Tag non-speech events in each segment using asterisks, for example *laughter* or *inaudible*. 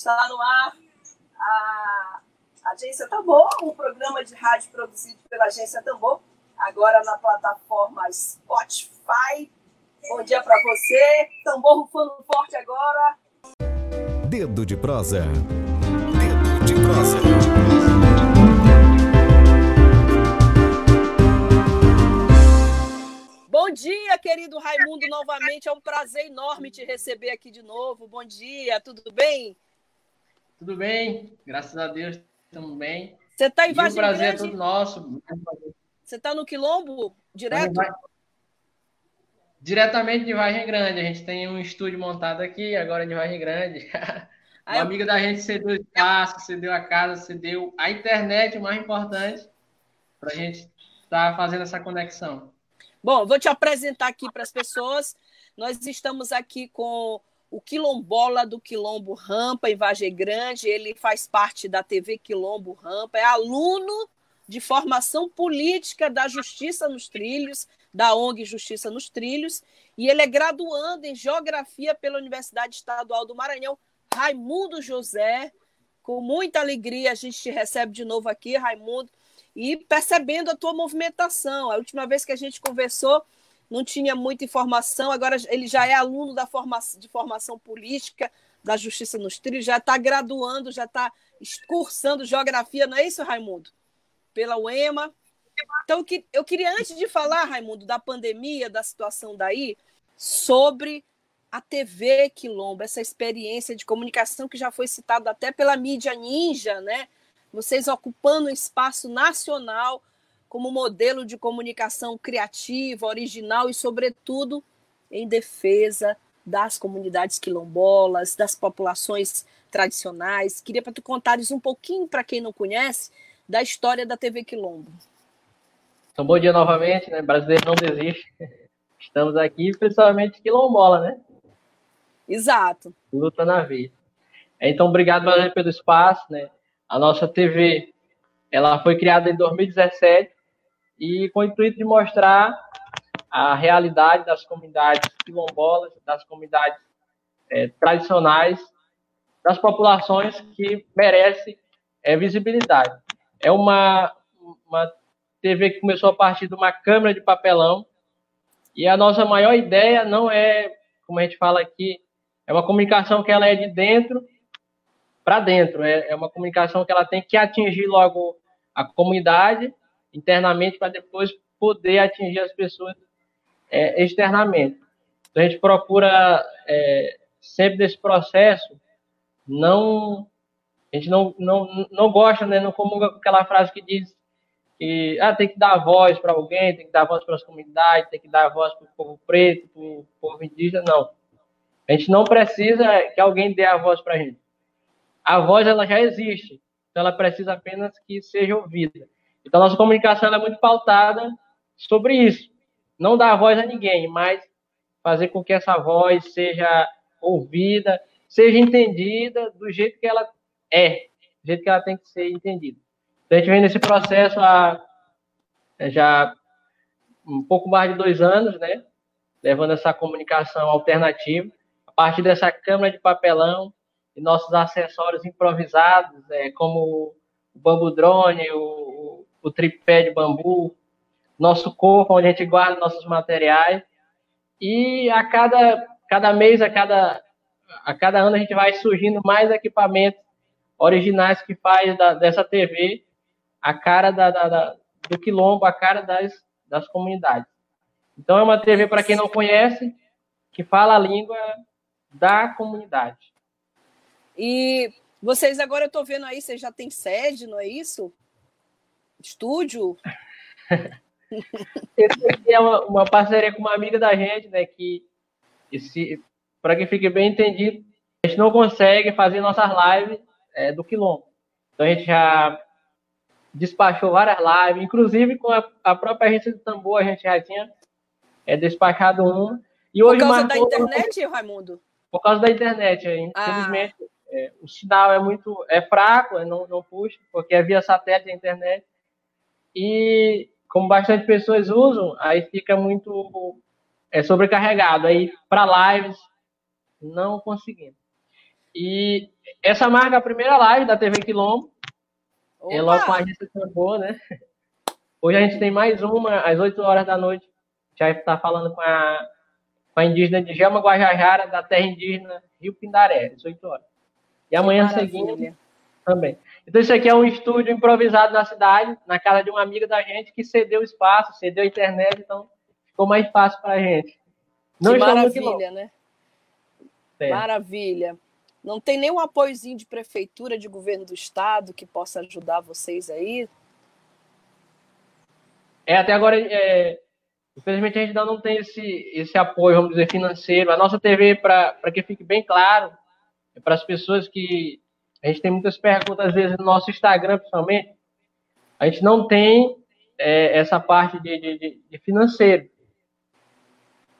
Está no ar a Agência Tambor, um programa de rádio produzido pela Agência Tambor, agora na plataforma Spotify. Bom dia para você. Tambor rufando forte agora. Dedo de prosa. Dedo de prosa. Bom dia, querido Raimundo, novamente. É um prazer enorme te receber aqui de novo. Bom dia, tudo bem? Tudo bem, graças a Deus, estamos bem. Você está em Vargem Grande? O prazer é todo nosso. Você está no Quilombo, direto? Diretamente de Vargem Grande. A gente tem um estúdio montado aqui, agora de Vargem Grande. *laughs* Uma eu... amiga da gente cedeu o espaço, cedeu a casa, cedeu a internet, o mais importante, para a gente estar tá fazendo essa conexão. Bom, vou te apresentar aqui para as pessoas. Nós estamos aqui com o quilombola do Quilombo Rampa, em Vargem Grande. Ele faz parte da TV Quilombo Rampa, é aluno de formação política da Justiça nos Trilhos, da ONG Justiça nos Trilhos, e ele é graduando em Geografia pela Universidade Estadual do Maranhão. Raimundo José, com muita alegria a gente te recebe de novo aqui, Raimundo e percebendo a tua movimentação. A última vez que a gente conversou, não tinha muita informação, agora ele já é aluno da de formação política da Justiça nos Trilhos, já está graduando, já está cursando geografia, não é isso, Raimundo? Pela UEMA. Então, eu queria, antes de falar, Raimundo, da pandemia, da situação daí, sobre a TV Quilombo, essa experiência de comunicação que já foi citada até pela mídia ninja, né? vocês ocupando um espaço nacional como modelo de comunicação criativa, original e, sobretudo, em defesa das comunidades quilombolas, das populações tradicionais. Queria para tu contares um pouquinho, para quem não conhece, da história da TV Quilombo. Então, bom dia novamente, né? Brasileiro não desiste. *laughs* Estamos aqui, principalmente quilombola, né? Exato. Luta na vida. Então, obrigado pelo espaço, né? A nossa TV, ela foi criada em 2017 e com o intuito de mostrar a realidade das comunidades quilombolas, das comunidades é, tradicionais, das populações que merecem é, visibilidade. É uma, uma TV que começou a partir de uma câmera de papelão e a nossa maior ideia não é, como a gente fala aqui, é uma comunicação que ela é de dentro para dentro. É, é uma comunicação que ela tem que atingir logo a comunidade internamente para depois poder atingir as pessoas é, externamente. Então, a gente procura é, sempre desse processo não a gente não, não, não gosta, né, não comunga aquela frase que diz que ah, tem que dar voz para alguém, tem que dar voz para as comunidades, tem que dar voz para o povo preto, para o povo indígena, não. A gente não precisa que alguém dê a voz para a gente a voz ela já existe, então ela precisa apenas que seja ouvida. Então, nossa comunicação é muito pautada sobre isso. Não dar voz a ninguém, mas fazer com que essa voz seja ouvida, seja entendida do jeito que ela é, do jeito que ela tem que ser entendida. Então, a gente vem nesse processo há já um pouco mais de dois anos, né? Levando essa comunicação alternativa, a partir dessa câmara de papelão, e nossos acessórios improvisados, é, como o bambu drone, o, o tripé de bambu, nosso corpo, onde a gente guarda nossos materiais. E a cada, cada mês, a cada, a cada ano, a gente vai surgindo mais equipamentos originais que faz da, dessa TV a cara da, da, da, do quilombo, a cara das, das comunidades. Então, é uma TV, para quem não conhece, que fala a língua da comunidade. E vocês agora eu estou vendo aí, vocês já têm sede, não é isso? Estúdio? *laughs* Esse é uma, uma, parceria com uma amiga da gente, né? Que para que fique bem entendido, a gente não consegue fazer nossas lives é, do quilombo. Então a gente já despachou várias lives, inclusive com a, a própria agência de tambor, a gente já tinha é, despachado uma. E hoje Por causa marcou, da internet, Raimundo? Por causa da internet, infelizmente. Ah. É, o sinal é muito é fraco, não, não puxa, porque é via satélite a internet. E como bastante pessoas usam, aí fica muito é, sobrecarregado. Aí para lives, não conseguimos. E essa marca a primeira live da TV Quilombo. Opa! É logo com a agência Tambor, né? Hoje a gente tem mais uma, às 8 horas da noite. Já está falando com a, com a indígena de Gema Guajajara, da terra indígena Rio Pindaré, às 8 horas. E amanhã seguinte também. Então, isso aqui é um estúdio improvisado na cidade, na casa de uma amiga da gente que cedeu espaço, cedeu a internet, então ficou mais fácil para a gente. Não que maravilha, né? É. Maravilha. Não tem nenhum apoiozinho de prefeitura, de governo do estado que possa ajudar vocês aí? É, até agora, é, infelizmente, a gente ainda não tem esse, esse apoio, vamos dizer, financeiro. A nossa TV, para que fique bem claro, é para as pessoas que. A gente tem muitas perguntas, às vezes, no nosso Instagram, principalmente. A gente não tem é, essa parte de, de, de financeiro.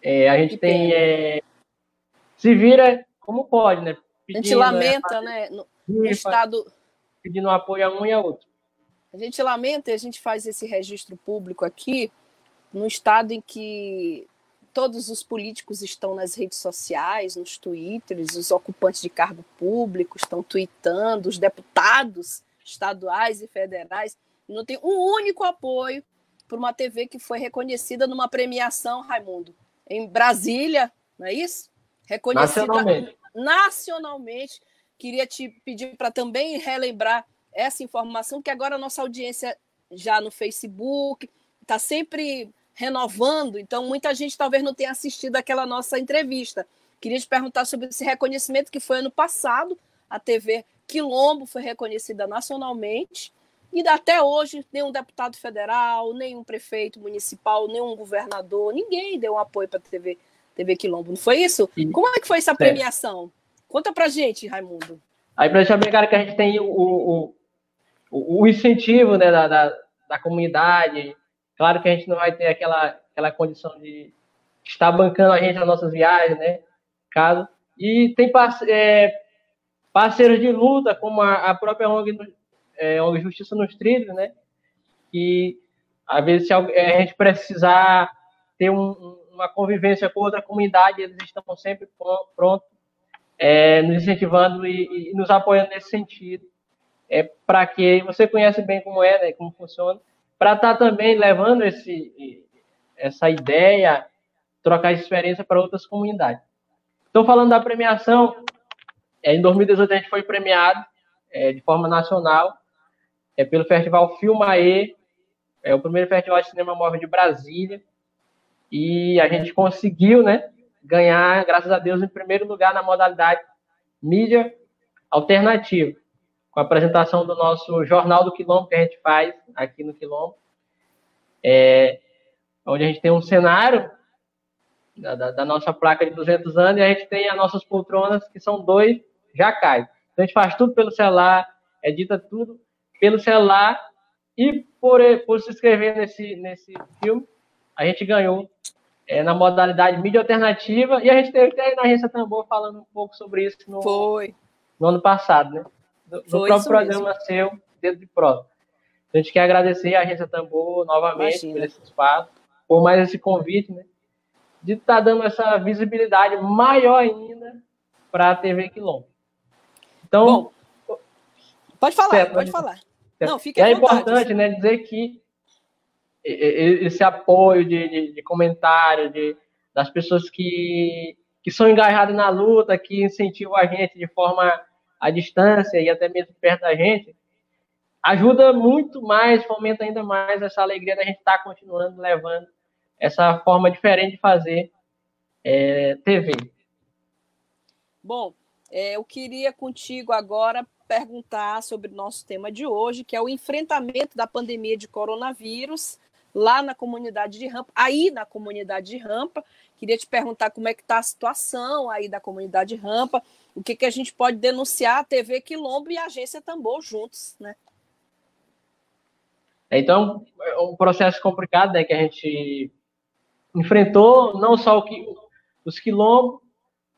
É, a gente tem. É, se vira como pode, né? Pedindo, a gente lamenta, né? No, no estado. Pedindo apoio a um e a outro. A gente lamenta e a gente faz esse registro público aqui, no estado em que todos os políticos estão nas redes sociais, nos twitters, os ocupantes de cargo público estão tweetando, os deputados estaduais e federais. Não tem um único apoio para uma TV que foi reconhecida numa premiação, Raimundo, em Brasília, não é isso? Reconhecida nacionalmente. nacionalmente. Queria te pedir para também relembrar essa informação, que agora a nossa audiência já no Facebook está sempre renovando, então muita gente talvez não tenha assistido aquela nossa entrevista. Queria te perguntar sobre esse reconhecimento que foi ano passado, a TV Quilombo foi reconhecida nacionalmente, e até hoje nenhum deputado federal, nenhum prefeito municipal, nenhum governador, ninguém deu um apoio para a TV, TV Quilombo, não foi isso? Como é que foi essa premiação? Conta pra gente, Raimundo. Aí, para deixar bem claro que a gente tem o, o, o, o incentivo né, da, da, da comunidade, Claro que a gente não vai ter aquela, aquela condição de estar bancando a gente nas nossas viagens, né? Caso. E tem é, parceiros de luta, como a, a própria ONG, é, ONG Justiça nos Trilhos, né? Que às vezes se é, a gente precisar ter um, uma convivência com outra comunidade, eles estão sempre prontos, é, nos incentivando e, e, nos apoiando nesse sentido. É, para que você conhece bem como é, né, como funciona, para estar tá também levando esse, essa ideia, trocar experiência para outras comunidades. Estou falando da premiação. É, em 2018 a gente foi premiado é, de forma nacional é, pelo Festival Filmae, é o primeiro festival de cinema móvel de Brasília. E a gente conseguiu, né, ganhar, graças a Deus, em primeiro lugar na modalidade mídia alternativa a apresentação do nosso Jornal do Quilombo que a gente faz aqui no Quilombo, é, onde a gente tem um cenário da, da, da, nossa placa de 200 anos e a gente tem as nossas poltronas, que são dois jacais. Então a gente faz tudo pelo celular, edita tudo pelo celular e por, por se inscrever nesse, nesse filme, a gente ganhou é, na modalidade mídia alternativa e a gente teve até na Agência Tambor falando um pouco sobre isso no, Foi. no ano passado, né? No, próprio programa mesmo. seu, Dedo de Prova. A gente quer agradecer a Agência Tambor novamente Imagina. por esse espaço, por mais esse convite, né? De estar tá dando essa visibilidade maior ainda para a TV Quilombo. Então. Bom, pode falar, certo, pode né? falar. Certo. Não, fica É importante né, dizer que esse apoio de, de, de comentário de, das pessoas que, que são engajadas na luta, que incentivam a gente de forma à distância e até mesmo perto da gente, ajuda muito mais, fomenta ainda mais essa alegria da gente estar tá continuando levando essa forma diferente de fazer é, TV. Bom, é, eu queria contigo agora perguntar sobre o nosso tema de hoje, que é o enfrentamento da pandemia de coronavírus lá na comunidade de Rampa, aí na comunidade de Rampa. Queria te perguntar como é que está a situação aí da comunidade de Rampa, o que, que a gente pode denunciar a TV Quilombo e a Agência Tambor juntos, né? Então, é um processo complicado né, que a gente enfrentou, não só o que, os quilombos,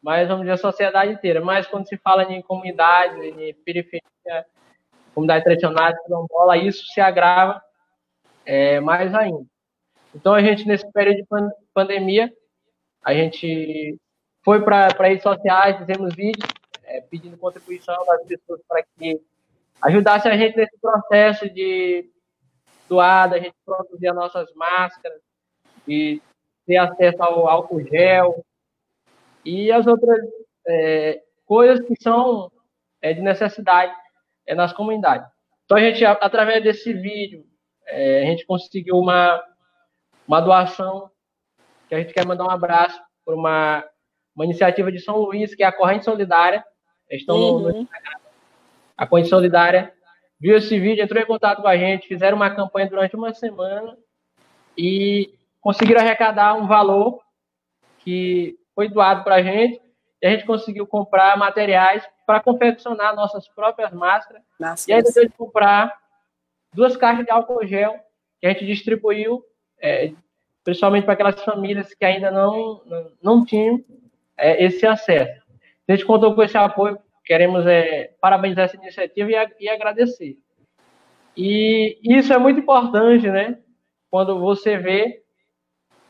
mas vamos dizer a sociedade inteira. Mas quando se fala em comunidade, em periferia, comunidade tradicional, quilombola, isso se agrava é, mais ainda. Então, a gente, nesse período de pandemia, a gente foi para redes sociais, fizemos vídeos é, pedindo contribuição das pessoas para que ajudasse a gente nesse processo de doar, a gente produzir as nossas máscaras e ter acesso ao álcool gel e as outras é, coisas que são é, de necessidade é, nas comunidades. Então, a gente, através desse vídeo, é, a gente conseguiu uma, uma doação que a gente quer mandar um abraço para uma, uma iniciativa de São Luís, que é a Corrente Solidária. Estão uhum. no, no a Corrente Solidária viu esse vídeo, entrou em contato com a gente, fizeram uma campanha durante uma semana e conseguiram arrecadar um valor que foi doado para a gente e a gente conseguiu comprar materiais para confeccionar nossas próprias máscaras. Nossa, e aí depois de comprar duas caixas de álcool gel que a gente distribuiu, é, principalmente para aquelas famílias que ainda não, não, tinham é, esse acesso. A gente contou com esse apoio, queremos é, parabenizar essa iniciativa e, e agradecer. E isso é muito importante, né? Quando você vê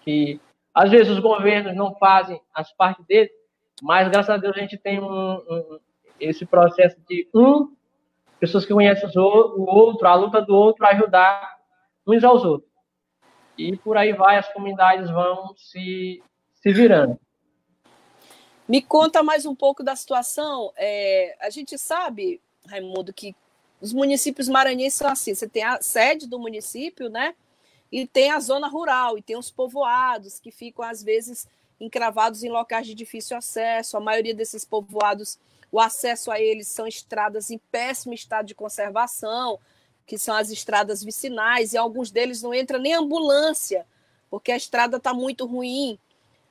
que às vezes os governos não fazem as partes deles, mas graças a Deus a gente tem um, um, esse processo de um pessoas que conhecem o outro, a luta do outro, ajudar uns aos outros. E por aí vai, as comunidades vão se, se virando. Me conta mais um pouco da situação. É, a gente sabe, Raimundo, que os municípios maranhenses são assim: você tem a sede do município, né? E tem a zona rural, e tem os povoados que ficam, às vezes, encravados em locais de difícil acesso. A maioria desses povoados o acesso a eles são estradas em péssimo estado de conservação, que são as estradas vicinais, e alguns deles não entra nem ambulância, porque a estrada está muito ruim.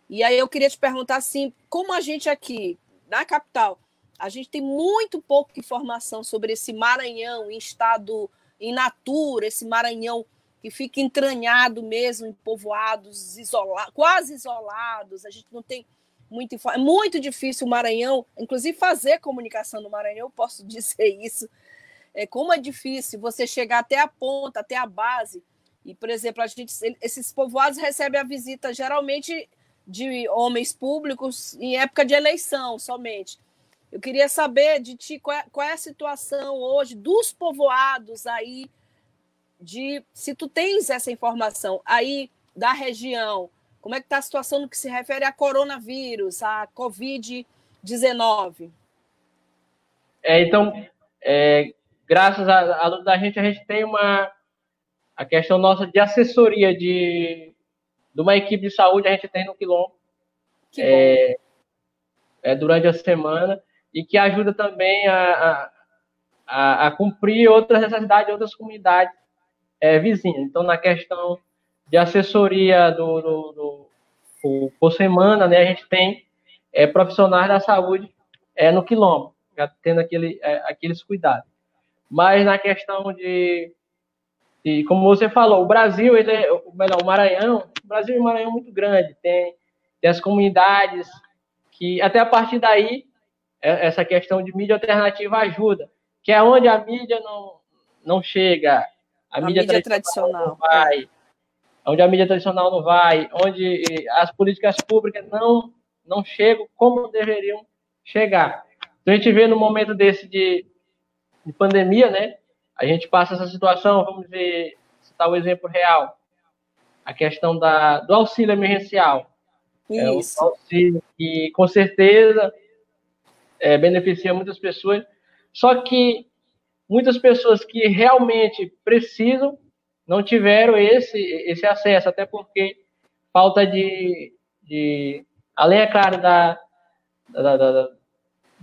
E aí eu queria te perguntar assim, como a gente aqui na capital, a gente tem muito pouca informação sobre esse Maranhão em estado in natura, esse Maranhão que fica entranhado mesmo em povoados isolados, quase isolados, a gente não tem muito É muito difícil o Maranhão, inclusive fazer comunicação no Maranhão, eu posso *laughs* dizer isso. É, como é difícil você chegar até a ponta, até a base. E, por exemplo, a gente, esses povoados recebem a visita geralmente de homens públicos em época de eleição somente. Eu queria saber de ti qual é, qual é a situação hoje dos povoados aí, de se tu tens essa informação aí da região, como é que está a situação no que se refere a coronavírus, a Covid-19? É, então, é, graças à luta da gente, a gente tem uma a questão nossa de assessoria de, de uma equipe de saúde, a gente tem no Quilombo. É, é, durante a semana e que ajuda também a, a, a cumprir outras necessidades de outras comunidades é, vizinhas. Então, na questão de assessoria do, do, do por, por, semana, né, a gente tem é, profissionais da saúde é, no quilombo, já tendo aquele, é, aqueles cuidados. Mas na questão de, de, como você falou, o Brasil, ele é, melhor, o Maranhão, o Brasil é um Maranhão muito grande, tem, tem as comunidades que, até a partir daí, é, essa questão de mídia alternativa ajuda, que é onde a mídia não, não chega, a, a mídia, mídia tradicional, tradicional vai, onde a mídia tradicional não vai, onde as políticas públicas não, não chegam como deveriam chegar. Então a gente vê no momento desse de, de pandemia, né? A gente passa essa situação, vamos ver, citar o um exemplo real, a questão da, do auxílio emergencial. Isso. É um auxílio que, com certeza, é, beneficia muitas pessoas, só que muitas pessoas que realmente precisam não tiveram esse, esse acesso, até porque falta de, de além, é claro, da, da, da,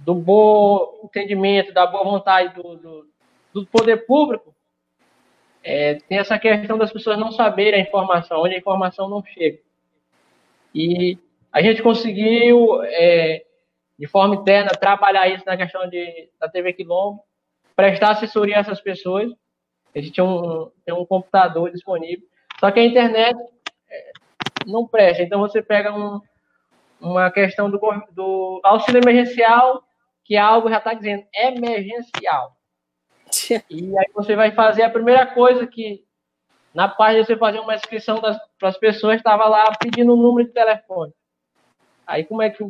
do bom entendimento, da boa vontade do, do, do poder público, é, tem essa questão das pessoas não saberem a informação, onde a informação não chega. E a gente conseguiu, é, de forma interna, trabalhar isso na questão de, da TV Quilombo, prestar assessoria a essas pessoas. A gente um, tem um computador disponível. Só que a internet é, não presta. Então você pega um, uma questão do, do auxílio emergencial, que é algo já está dizendo emergencial. *laughs* E aí você vai fazer a primeira coisa que na página você fazer uma inscrição para as pessoas, estava lá pedindo o um número de telefone. Aí como é que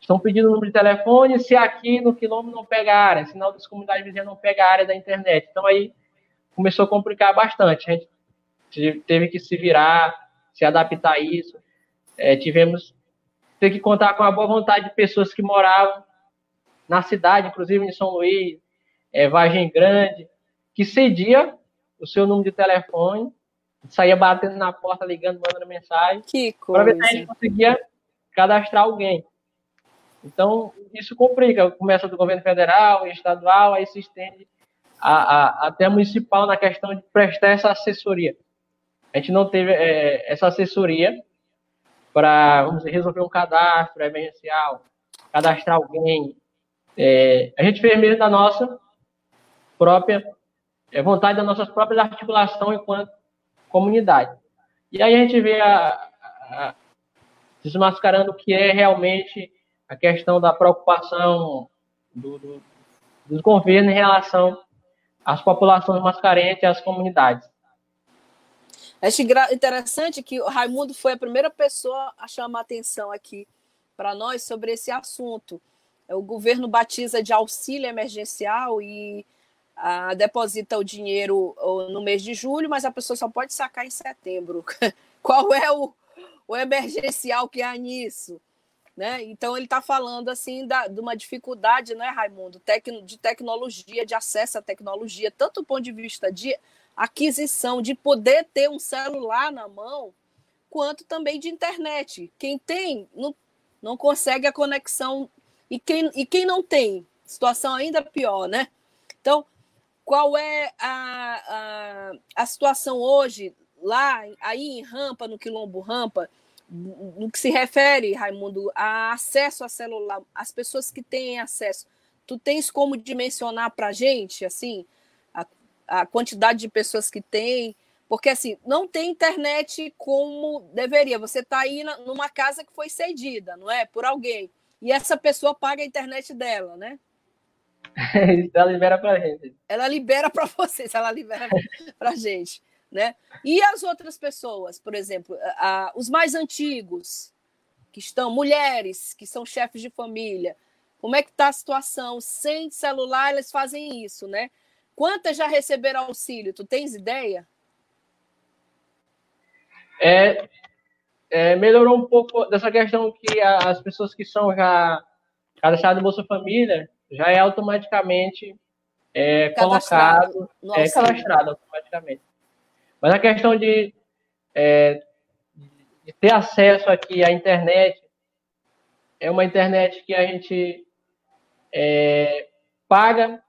estão pedindo o um número de telefone se aqui no quilômetro não pega a área, sinal das comunidades vizinhas não pega a área da internet. Então aí começou a complicar bastante. A gente teve que se virar, se adaptar a isso. É, tivemos ter que contar com a boa vontade de pessoas que moravam na cidade, inclusive em São Luís, é, Vargem Grande, que cedia o seu número de telefone, saía batendo na porta, ligando, mandando mensagem, para ver se a gente conseguia cadastrar alguém. Então, isso complica. Começa do governo federal, estadual, aí se estende a, a, até municipal na questão de prestar essa assessoria. A gente não teve é, essa assessoria para resolver um cadastro emergencial, cadastrar alguém. É, a gente fez mesmo da nossa própria é, vontade, da nossa própria articulação enquanto comunidade. E aí a gente vê a, a, desmascarando o que é realmente a questão da preocupação do, do, dos governos em relação às populações mais carentes e às comunidades. Acho interessante que o Raimundo foi a primeira pessoa a chamar atenção aqui para nós sobre esse assunto. O governo batiza de auxílio emergencial e ah, deposita o dinheiro no mês de julho, mas a pessoa só pode sacar em setembro. *laughs* Qual é o, o emergencial que há nisso? Né? Então ele está falando assim da, de uma dificuldade, né, Raimundo, Tec, de tecnologia, de acesso à tecnologia, tanto do ponto de vista de aquisição, de poder ter um celular na mão, quanto também de internet. Quem tem não, não consegue a conexão e quem, e quem não tem, situação ainda pior, né? Então qual é a, a, a situação hoje lá, aí em Rampa, no Quilombo Rampa, no que se refere, Raimundo, a acesso a celular, as pessoas que têm acesso, tu tens como dimensionar para a gente, assim, a, a quantidade de pessoas que tem, porque assim, não tem internet como deveria. Você está aí na, numa casa que foi cedida, não é? Por alguém. E essa pessoa paga a internet dela, né? *laughs* ela libera para gente. Ela libera para vocês, ela libera *laughs* para gente, né? E as outras pessoas, por exemplo, a, a, os mais antigos, que estão mulheres, que são chefes de família, como é que está a situação? Sem celular, eles fazem isso, né? Quantas já receberam auxílio? Tu tens ideia? É, é, melhorou um pouco dessa questão que as pessoas que são já cadastradas no Bolsa Família já é automaticamente é, colocado, é cadastrado automaticamente. Mas a questão de, é, de ter acesso aqui à internet é uma internet que a gente é, paga,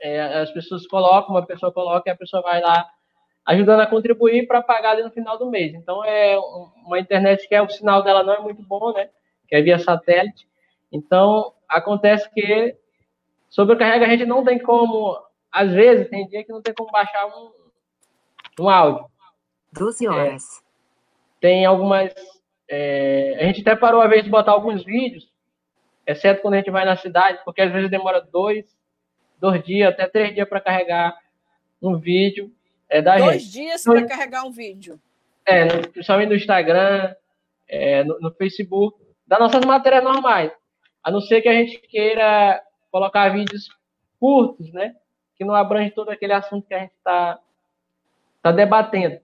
é, as pessoas colocam, uma pessoa coloca e a pessoa vai lá ajudando a contribuir para pagar ali no final do mês. Então é uma internet que é, o sinal dela não é muito bom, né? Que é via satélite. Então acontece que sobrecarrega a gente não tem como, às vezes, tem dia que não tem como baixar um, um áudio. 12 horas. É, tem algumas. É, a gente até parou a vez de botar alguns vídeos, exceto quando a gente vai na cidade, porque às vezes demora dois, dois dias, até três dias para carregar um vídeo é, da dois gente. Dias para carregar um vídeo. É, no, principalmente no Instagram, é, no, no Facebook, das nossas matérias normais. A não ser que a gente queira colocar vídeos curtos, né? Que não abrange todo aquele assunto que a gente está tá debatendo.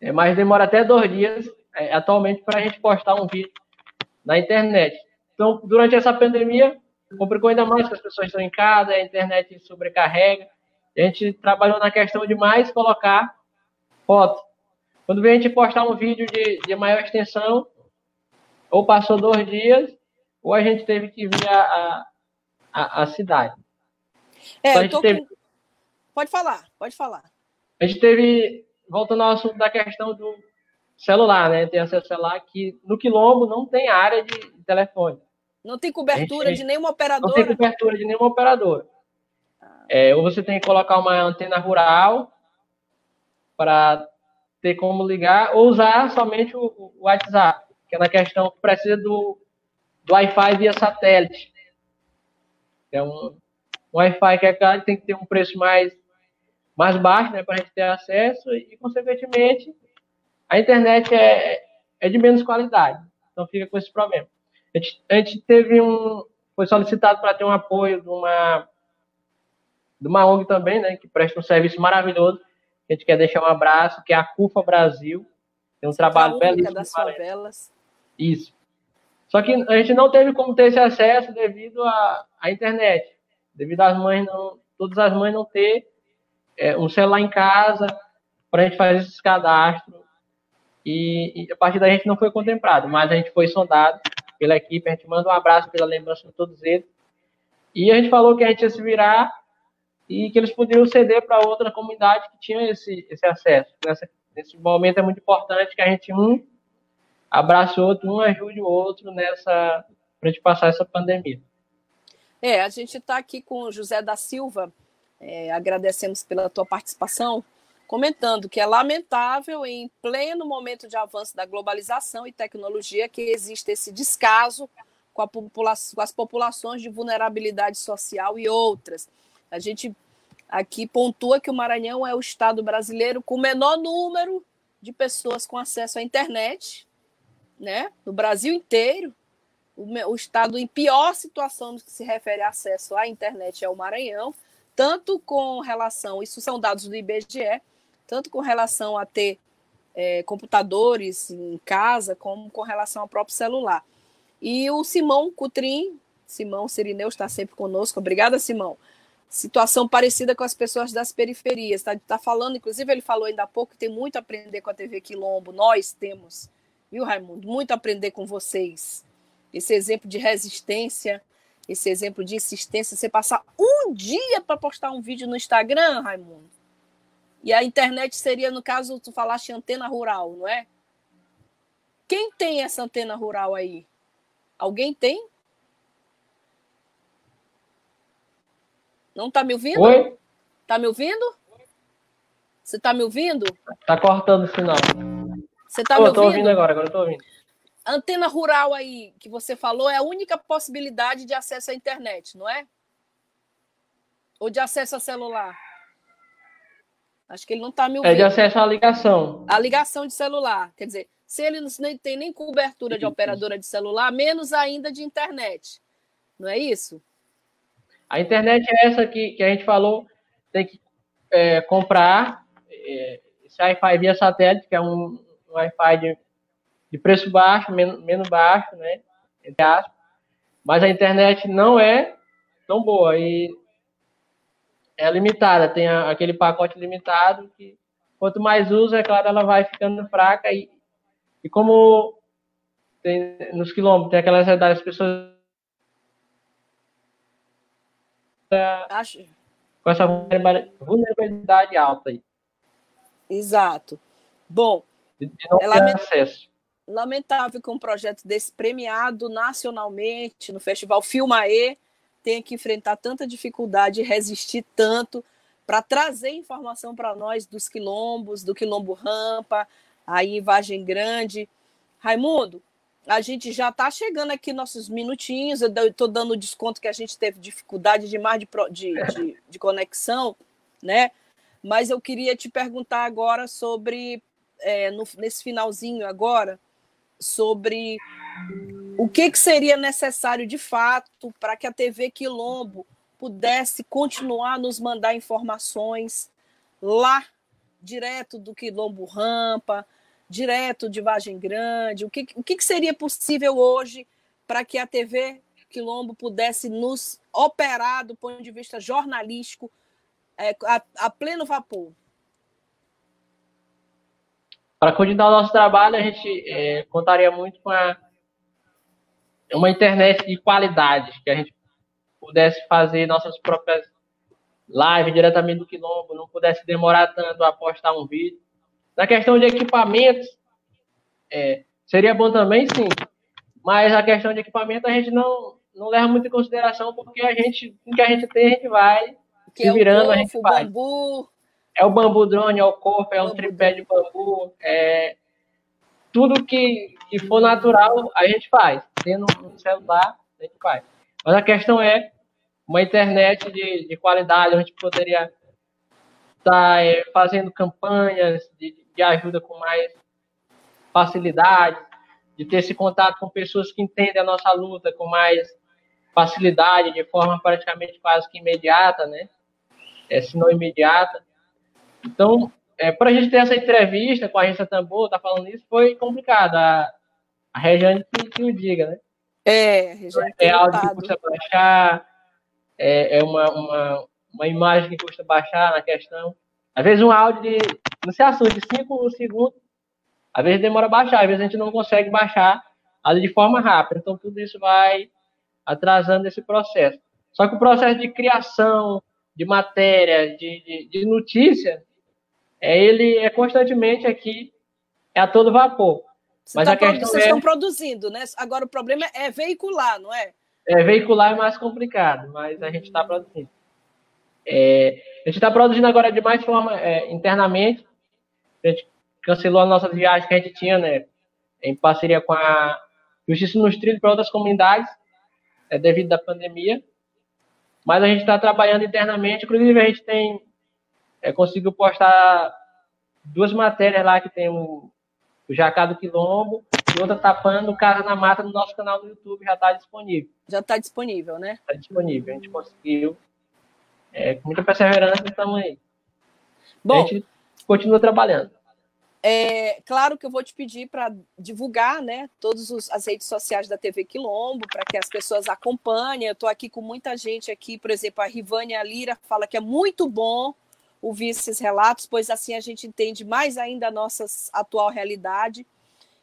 É, mas demora até dois dias é, atualmente para a gente postar um vídeo na internet. Então, durante essa pandemia, complicou ainda mais que as pessoas estão em casa, a internet sobrecarrega. A gente trabalhou na questão de mais colocar foto. Quando vem a gente postar um vídeo de, de maior extensão, ou passou dois dias, ou a gente teve que vir a, a, a, cidade. É, então, teve... com... Pode falar, pode falar. A gente teve, voltando ao assunto da questão do celular, né? Tem acesso celular que no Quilombo não tem área de telefone. Não tem cobertura gente, de nenhuma operadora? Não tem cobertura de nenhuma operadora. É, ou você tem que colocar uma antena rural para ter como ligar, ou usar somente o, o WhatsApp, que é na questão que precisa do, do Wi-Fi via satélite. É um, um Wi-Fi que é caro, tem que ter um preço mais, mais baixo né, para a gente ter acesso e, consequentemente, a internet é, é de menos qualidade. Então fica com esse problema. A gente, a gente teve um. Foi solicitado para ter um apoio de uma, de uma ONG também, né, que presta um serviço maravilhoso. A gente quer deixar um abraço, que é a CUFA Brasil. Tem um trabalho belíssimo. das favelas. Isso. Só que a gente não teve como ter esse acesso devido à, à internet. Devido às mães não. Todas as mães não ter é, um celular em casa para a gente fazer esses cadastros. E, e, a partir da gente não foi contemplado, mas a gente foi sondado pela equipe. A gente manda um abraço pela lembrança de todos eles. E a gente falou que a gente ia se virar e que eles poderiam ceder para outra comunidade que tinha esse, esse acesso. Nessa, nesse momento é muito importante que a gente, um, abrace o outro, um ajude o outro nessa para a gente passar essa pandemia. É, a gente está aqui com o José da Silva, é, agradecemos pela tua participação, comentando que é lamentável, em pleno momento de avanço da globalização e tecnologia, que existe esse descaso com, população, com as populações de vulnerabilidade social e outras. A gente aqui pontua que o Maranhão é o estado brasileiro com o menor número de pessoas com acesso à internet, né? No Brasil inteiro, o, o estado em pior situação no que se refere a acesso à internet é o Maranhão, tanto com relação, isso são dados do IBGE, tanto com relação a ter é, computadores em casa, como com relação ao próprio celular. E o Simão Cutrim, Simão Sirineu está sempre conosco, obrigada, Simão. Situação parecida com as pessoas das periferias, está tá falando, inclusive ele falou ainda há pouco que tem muito a aprender com a TV Quilombo, nós temos, viu, Raimundo? Muito a aprender com vocês esse exemplo de resistência, esse exemplo de insistência, você passar um dia para postar um vídeo no Instagram, Raimundo. E a internet seria, no caso, tu falaste antena rural, não é? Quem tem essa antena rural aí? Alguém tem? Não está me ouvindo? Oi? Está me ouvindo? Você está me ouvindo? Está cortando o sinal. Você está me ouvindo? Estou ouvindo agora, agora estou ouvindo antena rural aí que você falou é a única possibilidade de acesso à internet, não é? Ou de acesso a celular? Acho que ele não está me ouvindo. É de acesso à ligação. A ligação de celular. Quer dizer, se ele não tem nem cobertura de operadora de celular, menos ainda de internet. Não é isso? A internet é essa que, que a gente falou, tem que é, comprar é, esse Wi-Fi via satélite, que é um, um Wi-Fi de de preço baixo, menos, menos baixo, né? Entre aspas. Mas a internet não é tão boa e é limitada, tem a, aquele pacote limitado que quanto mais usa, é claro, ela vai ficando fraca e, e como tem, nos quilômetros tem aquelas das pessoas Acho... com essa vulnerabilidade alta aí. Exato. Bom, ela ter acesso lamentável que um projeto desse premiado nacionalmente no Festival Filmae tenha que enfrentar tanta dificuldade e resistir tanto para trazer informação para nós dos quilombos, do quilombo Rampa, aí em Vargem Grande. Raimundo, a gente já está chegando aqui nossos minutinhos, eu estou dando desconto que a gente teve dificuldade demais de, de, de, de conexão, né? Mas eu queria te perguntar agora sobre, é, no, nesse finalzinho agora, sobre o que, que seria necessário de fato para que a TV Quilombo pudesse continuar a nos mandar informações lá, direto do Quilombo Rampa, direto de Vagem Grande. O que, o que, seria possível hoje para que a TV Quilombo pudesse nos operar do ponto de vista jornalístico é, a, a pleno vapor? Para continuar o nosso trabalho, a gente é, contaria muito com a, uma internet de qualidade, que a gente pudesse fazer nossas próprias live diretamente do Quilombo, não pudesse demorar tanto a postar um vídeo. Na questão de equipamentos, é, seria bom também, sim. Mas a questão de equipamento a gente não, não leva muito em consideração, porque a gente, o que a gente tem, a gente vai que se é virando, o a gente faz. Bambu. É o bambu drone, é o corpo, é um tripé de bambu, é tudo que, que for natural, a gente faz. Tendo um celular, a gente faz. Mas a questão é uma internet de, de qualidade, a gente poderia estar tá, é, fazendo campanhas de, de ajuda com mais facilidade, de ter esse contato com pessoas que entendem a nossa luta com mais facilidade, de forma praticamente quase que imediata, né? É, se não imediata. Então, é, para a gente ter essa entrevista com a agência Tambor, tá falando isso, foi complicado. A, a Regiane que, que o diga, né? É, Regiane. É áudio que custa baixar, é, é uma, uma, uma imagem que custa baixar na questão. Às vezes um áudio de, não assunto, de 5 segundos, às vezes demora a baixar, às vezes a gente não consegue baixar ali de forma rápida. Então tudo isso vai atrasando esse processo. Só que o processo de criação de matéria, de, de, de notícia, é, ele é constantemente aqui, é a todo vapor. Você Mas tá a questão vocês é... estão produzindo, né? Agora o problema é veicular, não é? É, veicular é mais complicado, mas a gente está produzindo. É, a gente está produzindo agora de mais forma é, internamente. A gente cancelou a nossa viagem que a gente tinha, né? Em parceria com a Justiça nos Trilhos para outras comunidades, é, devido à pandemia. Mas a gente está trabalhando internamente. Inclusive, a gente tem é, conseguiu postar duas matérias lá que tem o, o Jacá do Quilombo e outra tapando Casa na Mata no nosso canal no YouTube, já está disponível. Já está disponível, né? Está disponível. A gente conseguiu. É, com muita perseverança estamos aí. Bom, a gente continua trabalhando. É, claro que eu vou te pedir para divulgar né, todas as redes sociais da TV Quilombo, para que as pessoas acompanhem. Eu estou aqui com muita gente aqui, por exemplo, a Rivânia Lira fala que é muito bom ouvir esses relatos, pois assim a gente entende mais ainda a nossa atual realidade.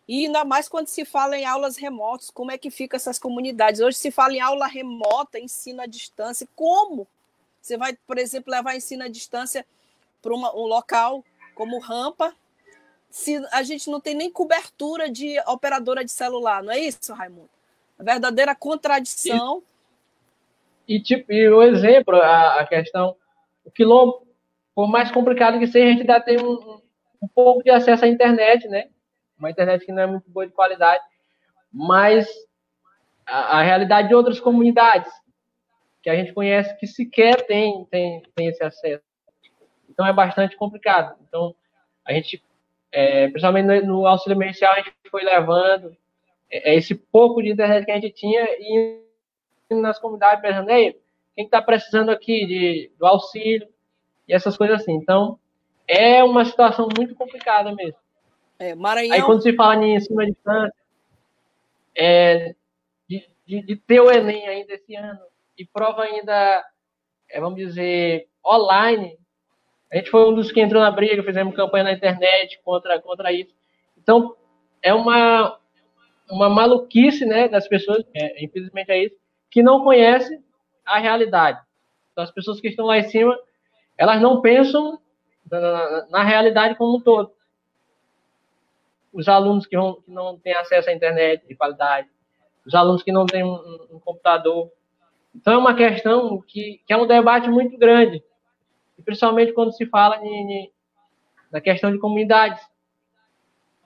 E ainda mais quando se fala em aulas remotas, como é que fica essas comunidades? Hoje se fala em aula remota, ensino à distância. Como? Você vai, por exemplo, levar ensino à distância para um local como Rampa, se a gente não tem nem cobertura de operadora de celular, não é isso, Raimundo? A verdadeira contradição. E, e tipo, e o exemplo, a, a, questão, o quilombo, por mais complicado que seja, a gente ainda tem um, um pouco de acesso à internet, né? Uma internet que não é muito boa de qualidade, mas a, a realidade de outras comunidades que a gente conhece que sequer tem, tem, tem esse acesso. Então é bastante complicado. Então, a gente é, principalmente no, auxílio emergencial, a gente foi levando é, é, esse pouco de internet que a gente tinha e nas comunidades pensando, quem está precisando aqui de, do auxílio e essas coisas assim. Então, é uma situação muito complicada mesmo. É, Maranhão... Aí quando se fala em ensino à distância, é, de, de, de, ter o Enem ainda esse ano e prova ainda, é, vamos dizer, online, a gente foi um dos que entrou na briga, fizemos campanha na internet contra, contra isso. Então, é uma, uma maluquice né, das pessoas, é, infelizmente é isso, que não conhecem a realidade. Então, as pessoas que estão lá em cima, elas não pensam na, na, na realidade como um todo. Os alunos que, vão, que, não têm acesso à internet de qualidade, os alunos que não têm um, um computador. Então, é uma questão que, que é um debate muito grande e principalmente quando se fala na questão de comunidades.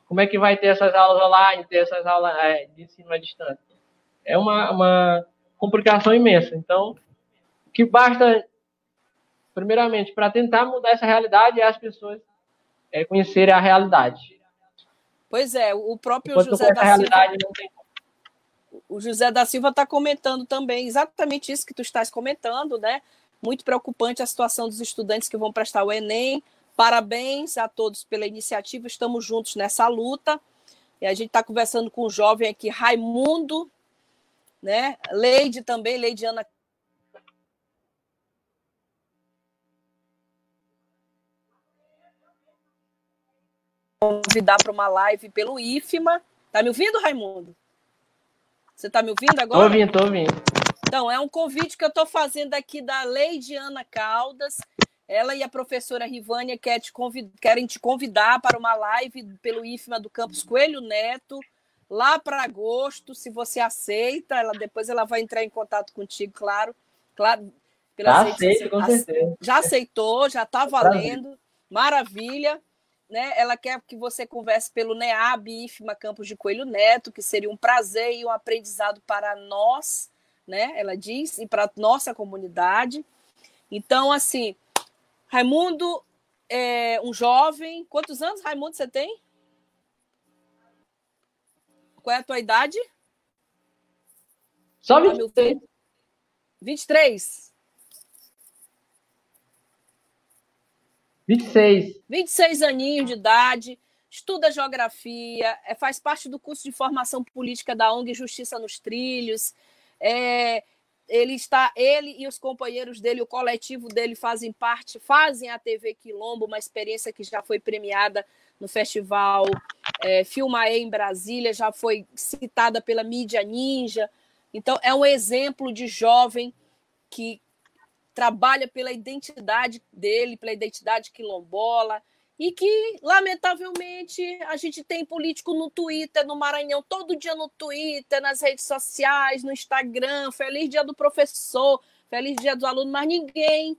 Como é que vai ter essas aulas online, ter essas aulas é, de ensino à distância? É uma, uma complicação imensa. Então, o que basta, primeiramente, para tentar mudar essa realidade é as pessoas é, conhecerem a realidade. Pois é, o próprio Enquanto José da Silva. O José da Silva está comentando também exatamente isso que tu estás comentando, né? Muito preocupante a situação dos estudantes que vão prestar o Enem. Parabéns a todos pela iniciativa, estamos juntos nessa luta. E a gente está conversando com o jovem aqui, Raimundo, né? Leide também, Leide Ana convidar para uma live pelo IFMA. Tá me ouvindo, Raimundo? Você tá me ouvindo agora? Tô ouvindo, tô ouvindo. Então, é um convite que eu estou fazendo aqui da Lady Ana Caldas. Ela e a professora Rivânia quer te querem te convidar para uma live pelo IFMA do Campus Coelho Neto, lá para agosto, se você aceita. Ela depois ela vai entrar em contato contigo, claro. Claro. Já aceito, com certeza. Já aceitou, já está valendo. Maravilha. Né? Ela quer que você converse pelo NEAB IFMA Campos de Coelho Neto, que seria um prazer e um aprendizado para nós, né? Ela diz, e para nossa comunidade. Então, assim, Raimundo é um jovem. Quantos anos, Raimundo, você tem? Qual é a tua idade? Só 23. 23? 26. 26 aninhos de idade, estuda geografia, é, faz parte do curso de formação política da ONG Justiça nos Trilhos. É, ele está, ele e os companheiros dele, o coletivo dele fazem parte, fazem a TV Quilombo, uma experiência que já foi premiada no festival é, Filmae em Brasília, já foi citada pela mídia ninja. Então, é um exemplo de jovem que trabalha pela identidade dele, pela identidade quilombola, e que, lamentavelmente, a gente tem político no Twitter, no Maranhão, todo dia no Twitter, nas redes sociais, no Instagram, feliz dia do professor, feliz dia do aluno, mas ninguém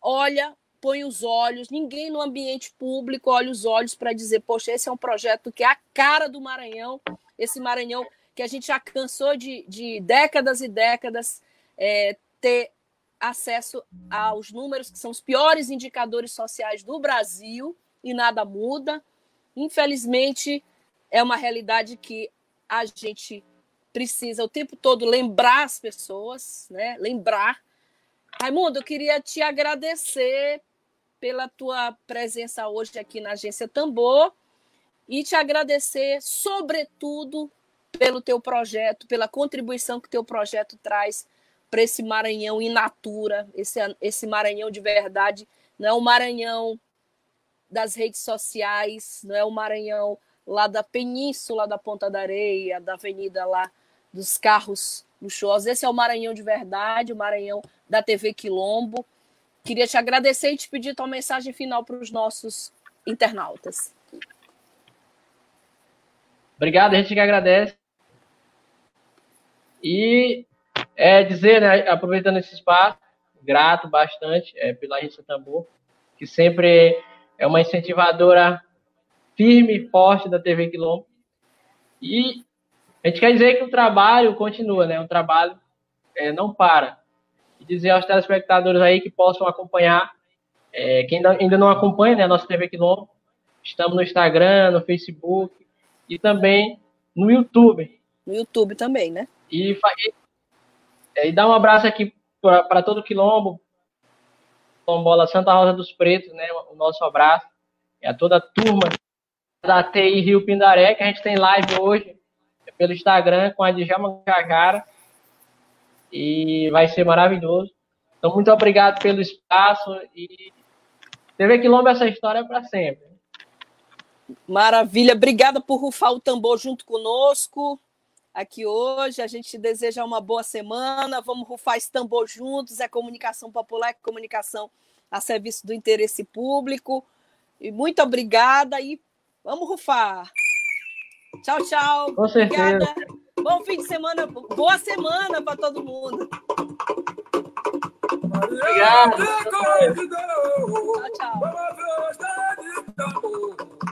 olha, põe os olhos, ninguém no ambiente público olha os olhos para dizer, poxa, esse é um projeto que é a cara do Maranhão, esse Maranhão que a gente já cansou de, de décadas e décadas é, ter acesso aos números que são os piores indicadores sociais do Brasil e nada muda. Infelizmente, é uma realidade que a gente precisa o tempo todo lembrar as pessoas, né? Lembrar. Raimundo, eu queria te agradecer pela tua presença hoje aqui na Agência Tambor e te agradecer, sobretudo, pelo teu projeto, pela contribuição que teu projeto traz para esse Maranhão in natura, esse, esse Maranhão de verdade. Não é o Maranhão das redes sociais, não é o Maranhão lá da península da Ponta da Areia, da avenida lá dos carros luxuosos. Esse é o Maranhão de verdade, o Maranhão da TV Quilombo. Queria te agradecer e te pedir tua mensagem final para os nossos internautas. Obrigado, a gente que agradece. E é dizer, né, aproveitando esse espaço, grato bastante é, pela Agência Tambor, que sempre é uma incentivadora firme e forte da TV Quilombo. E a gente quer dizer que o trabalho continua, né? O trabalho é, não para. E dizer aos telespectadores aí que possam acompanhar, é, quem ainda não acompanha né, a nossa TV Quilombo, estamos no Instagram, no Facebook e também no YouTube. No YouTube também, né? E, é, e dar um abraço aqui para todo o Quilombo, Quilombola Santa Rosa dos Pretos, né? O nosso abraço. E a toda a turma da TI Rio Pindaré, que a gente tem live hoje pelo Instagram com a Djalma Cajara. E vai ser maravilhoso. Então, muito obrigado pelo espaço e TV Quilombo essa história para sempre. Maravilha, obrigada por rufar o tambor junto conosco aqui hoje. A gente deseja uma boa semana. Vamos rufar esse tambor juntos. É comunicação popular, é comunicação a serviço do interesse público. E muito obrigada e vamos rufar. Tchau, tchau. Com certeza. Obrigada. Bom fim de semana, boa semana para todo mundo. Obrigado. Tchau, tchau.